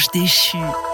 ange déchu.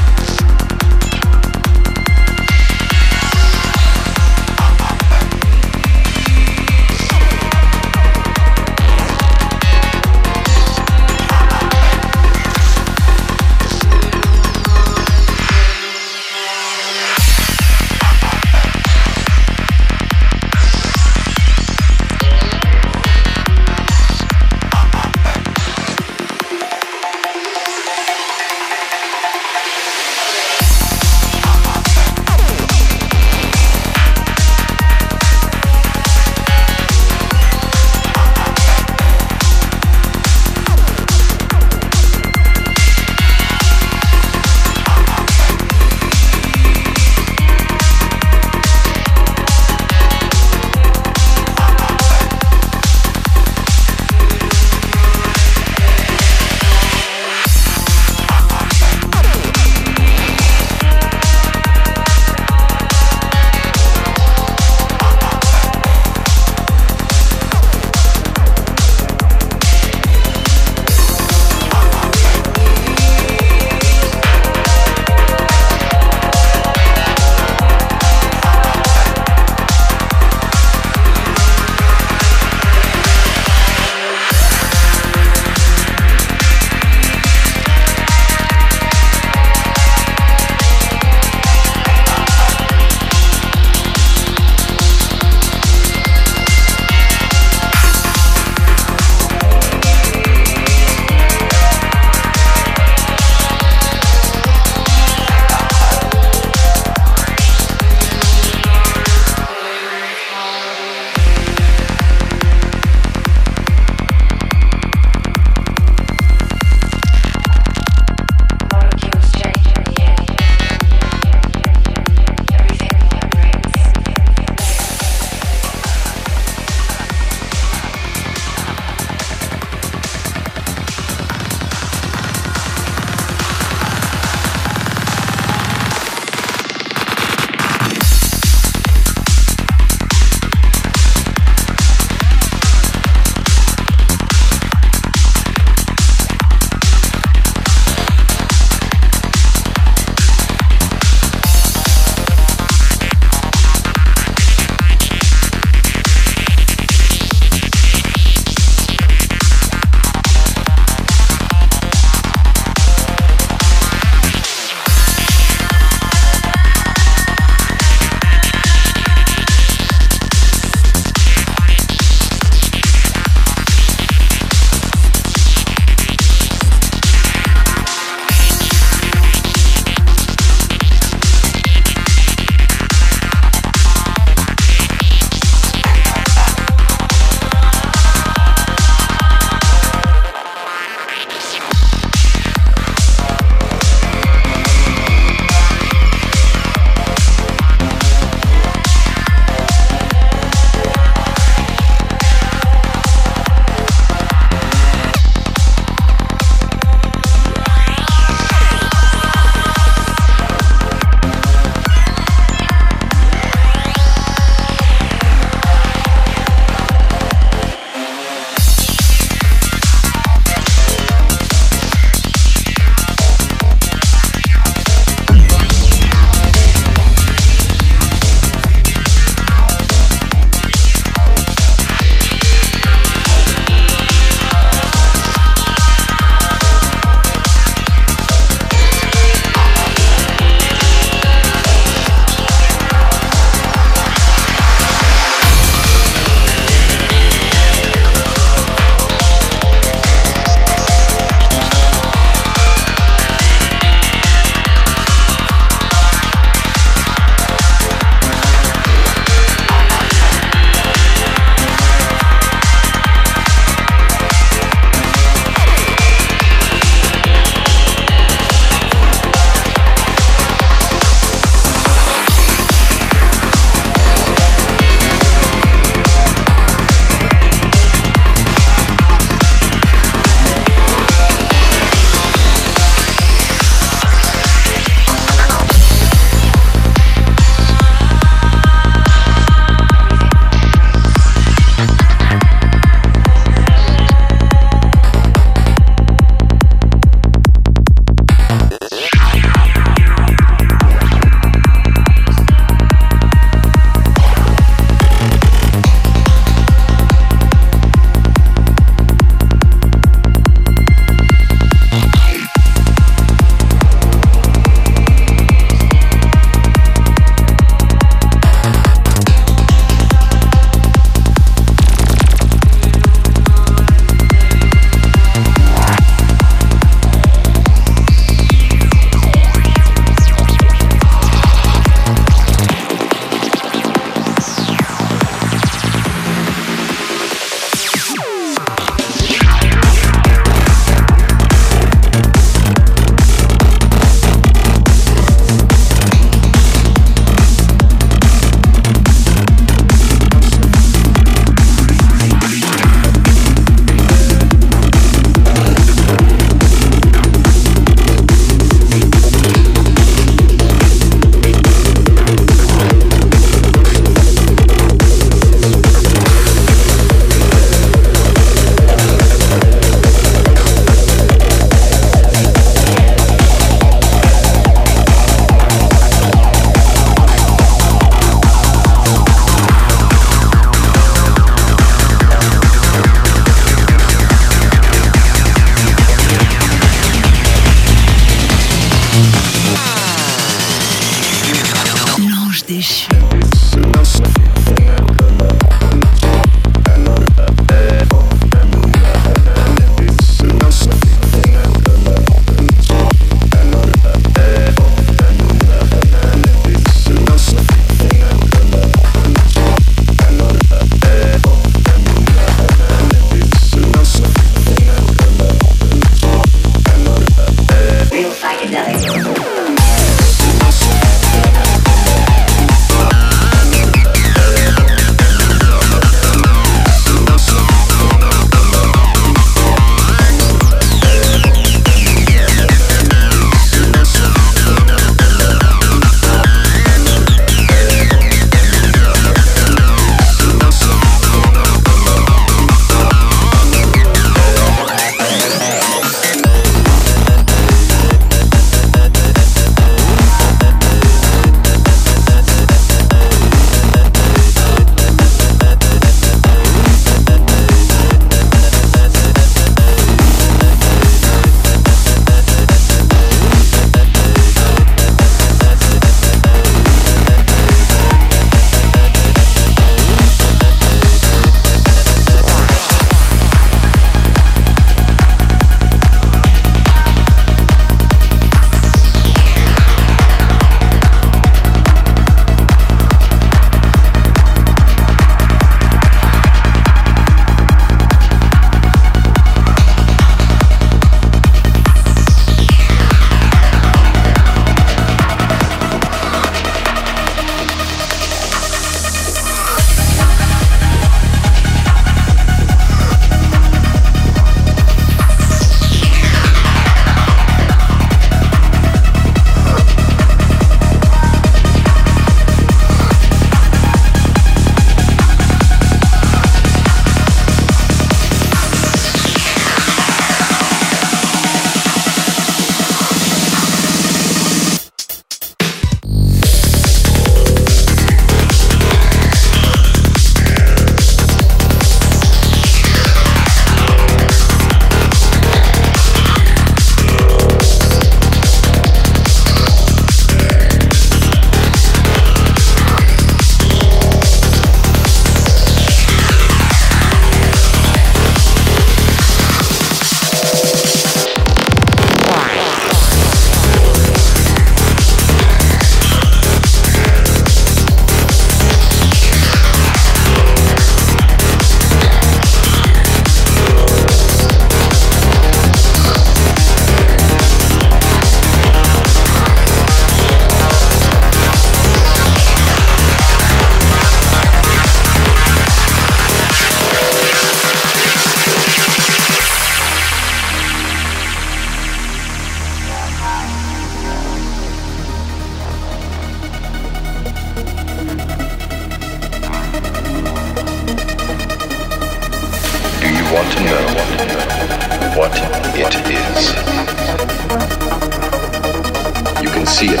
See it.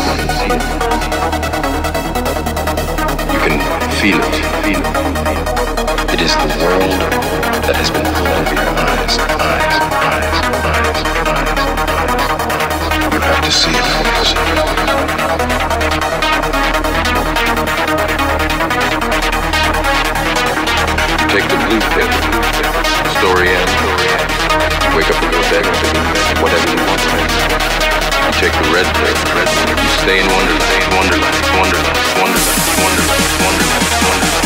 You can feel it. It is the world that has been pulled over your eyes, eyes, eyes, eyes, eyes. You have to see it. Take the blue pill. Story ends. Wake up and go to bed whatever you want. You take the red pill, red pill. You stay in Wonderland, Wonderland, Wonderland, Wonderland, Wonderland, Wonderland, Wonderland.